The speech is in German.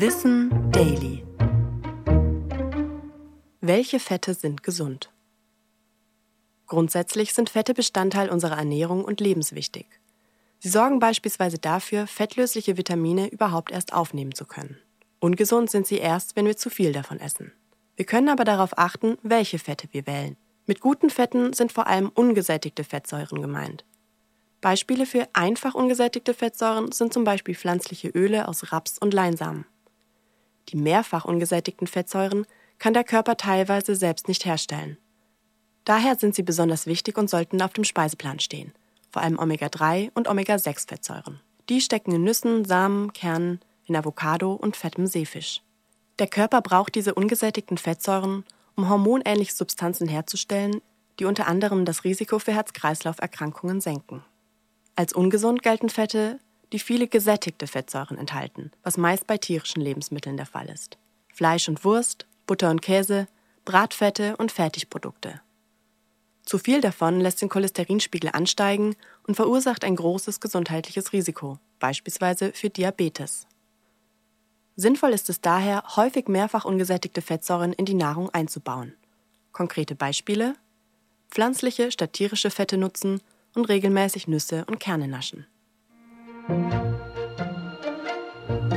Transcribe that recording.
Wissen Daily. Welche Fette sind gesund? Grundsätzlich sind Fette Bestandteil unserer Ernährung und lebenswichtig. Sie sorgen beispielsweise dafür, fettlösliche Vitamine überhaupt erst aufnehmen zu können. Ungesund sind sie erst, wenn wir zu viel davon essen. Wir können aber darauf achten, welche Fette wir wählen. Mit guten Fetten sind vor allem ungesättigte Fettsäuren gemeint. Beispiele für einfach ungesättigte Fettsäuren sind zum Beispiel pflanzliche Öle aus Raps und Leinsamen. Die mehrfach ungesättigten Fettsäuren kann der Körper teilweise selbst nicht herstellen. Daher sind sie besonders wichtig und sollten auf dem Speiseplan stehen, vor allem Omega-3 und Omega-6-Fettsäuren. Die stecken in Nüssen, Samen, Kernen, in Avocado und fettem Seefisch. Der Körper braucht diese ungesättigten Fettsäuren, um hormonähnliche Substanzen herzustellen, die unter anderem das Risiko für Herz-Kreislauf-Erkrankungen senken. Als ungesund gelten Fette, die viele gesättigte Fettsäuren enthalten, was meist bei tierischen Lebensmitteln der Fall ist. Fleisch und Wurst, Butter und Käse, Bratfette und Fertigprodukte. Zu viel davon lässt den Cholesterinspiegel ansteigen und verursacht ein großes gesundheitliches Risiko, beispielsweise für Diabetes. Sinnvoll ist es daher, häufig mehrfach ungesättigte Fettsäuren in die Nahrung einzubauen. Konkrete Beispiele: pflanzliche statt tierische Fette nutzen und regelmäßig Nüsse und Kerne naschen.